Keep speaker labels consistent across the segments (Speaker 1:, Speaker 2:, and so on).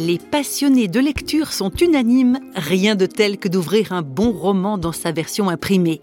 Speaker 1: Les passionnés de lecture sont unanimes, rien de tel que d'ouvrir un bon roman dans sa version imprimée.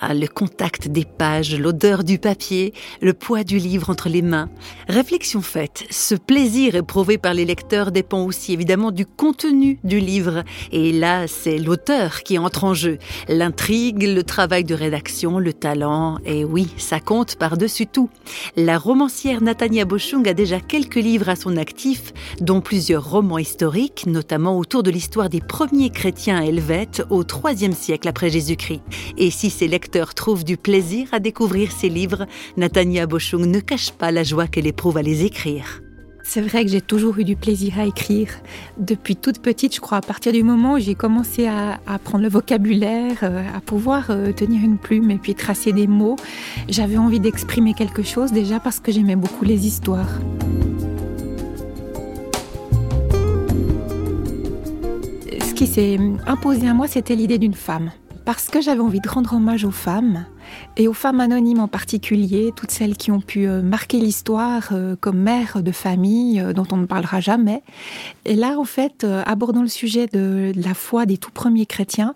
Speaker 1: Ah, le contact des pages, l'odeur du papier, le poids du livre entre les mains. Réflexion faite, ce plaisir éprouvé par les lecteurs dépend aussi évidemment du contenu du livre. Et là, c'est l'auteur qui entre en jeu. L'intrigue, le travail de rédaction, le talent, et oui, ça compte par-dessus tout. La romancière Natania Bochung a déjà quelques livres à son actif, dont plusieurs romans historique, notamment autour de l'histoire des premiers chrétiens helvètes au IIIe siècle après Jésus-Christ. Et si ses lecteurs trouvent du plaisir à découvrir ces livres, Natania Bochung ne cache pas la joie qu'elle éprouve à les écrire.
Speaker 2: C'est vrai que j'ai toujours eu du plaisir à écrire. Depuis toute petite, je crois, à partir du moment où j'ai commencé à apprendre le vocabulaire, euh, à pouvoir euh, tenir une plume et puis tracer des mots, j'avais envie d'exprimer quelque chose déjà parce que j'aimais beaucoup les histoires. Qui s'est imposé à moi, c'était l'idée d'une femme. Parce que j'avais envie de rendre hommage aux femmes, et aux femmes anonymes en particulier, toutes celles qui ont pu euh, marquer l'histoire euh, comme mères de famille euh, dont on ne parlera jamais. Et là, en fait, abordant le sujet de, la foi des tout premiers chrétiens,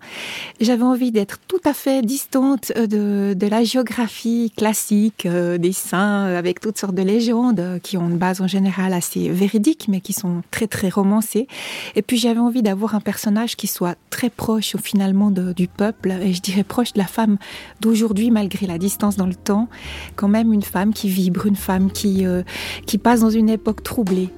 Speaker 2: j'avais envie d'être tout à fait distante de, de la géographie classique des saints avec toutes sortes de légendes qui ont une base en général assez véridique mais qui sont très très romancées. Et puis j'avais envie d'avoir un personnage qui soit très proche finalement du peuple et je dirais proche de la femme d'aujourd'hui malgré la distance dans le temps, quand même une femme qui vibre, une femme qui, euh, qui passe dans une époque troublée.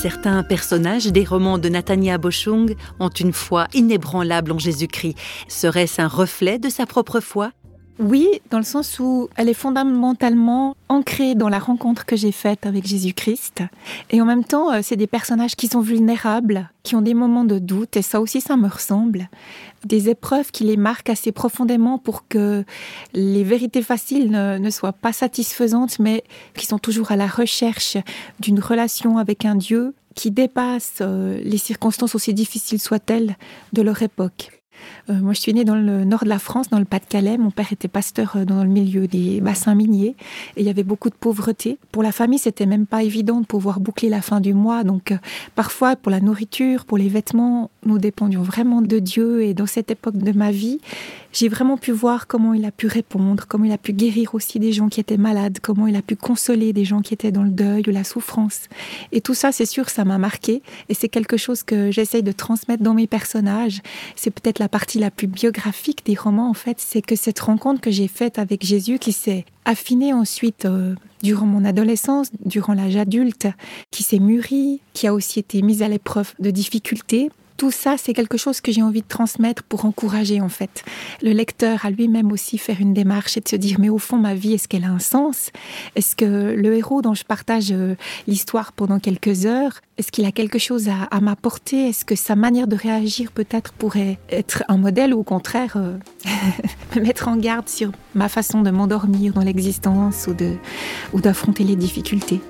Speaker 1: Certains personnages des romans de Nathania Bochung ont une foi inébranlable en Jésus-Christ. Serait-ce un reflet de sa propre foi?
Speaker 2: Oui, dans le sens où elle est fondamentalement ancrée dans la rencontre que j'ai faite avec Jésus-Christ. Et en même temps, euh, c'est des personnages qui sont vulnérables, qui ont des moments de doute, et ça aussi, ça me ressemble. Des épreuves qui les marquent assez profondément pour que les vérités faciles ne, soient pas satisfaisantes, mais qui sont toujours à la recherche d'une relation avec un Dieu qui dépasse euh, les circonstances aussi difficiles soient-elles de leur époque. Euh, moi, je suis née dans le nord de la France, dans le Pas-de-Calais. Mon père était pasteur euh, dans le milieu des bassins miniers et il y avait beaucoup de pauvreté. Pour la famille, c'était même pas évident de pouvoir boucler la fin du mois. Donc, euh, parfois, pour la nourriture, pour les vêtements, nous dépendions vraiment de Dieu. Et dans cette époque de ma vie, j'ai vraiment pu voir comment il a pu répondre, comment il a pu guérir aussi des gens qui étaient malades, comment il a pu consoler des gens qui étaient dans le deuil ou la souffrance. Et tout ça, c'est sûr, ça m'a marqué. Et c'est quelque chose que j'essaye de transmettre dans mes personnages. C'est peut-être la partie la plus biographique des romans, en fait, c'est que cette rencontre que j'ai faite avec Jésus, qui s'est affinée ensuite euh, durant mon adolescence, durant l'âge adulte, qui s'est mûrie, qui a aussi été mise à l'épreuve de difficultés, tout ça, c'est quelque chose que j'ai envie de transmettre pour encourager en fait. Le lecteur à lui-même aussi faire une démarche et de se dire mais au fond ma vie est-ce qu'elle a un sens? Est-ce que le héros dont je partage euh, l'histoire pendant quelques heures, est-ce qu'il a quelque chose à, m'apporter? Est-ce que sa manière de réagir peut-être pourrait être un modèle ou au contraire euh, me mettre en garde sur ma façon de m'endormir dans l'existence ou de ou d'affronter les difficultés?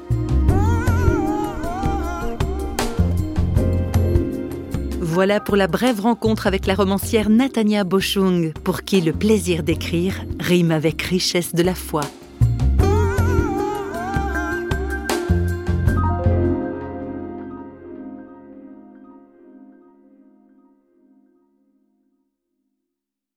Speaker 1: Voilà pour la brève rencontre avec la romancière Natania Bochung, pour qui le plaisir d'écrire rime avec richesse de la foi.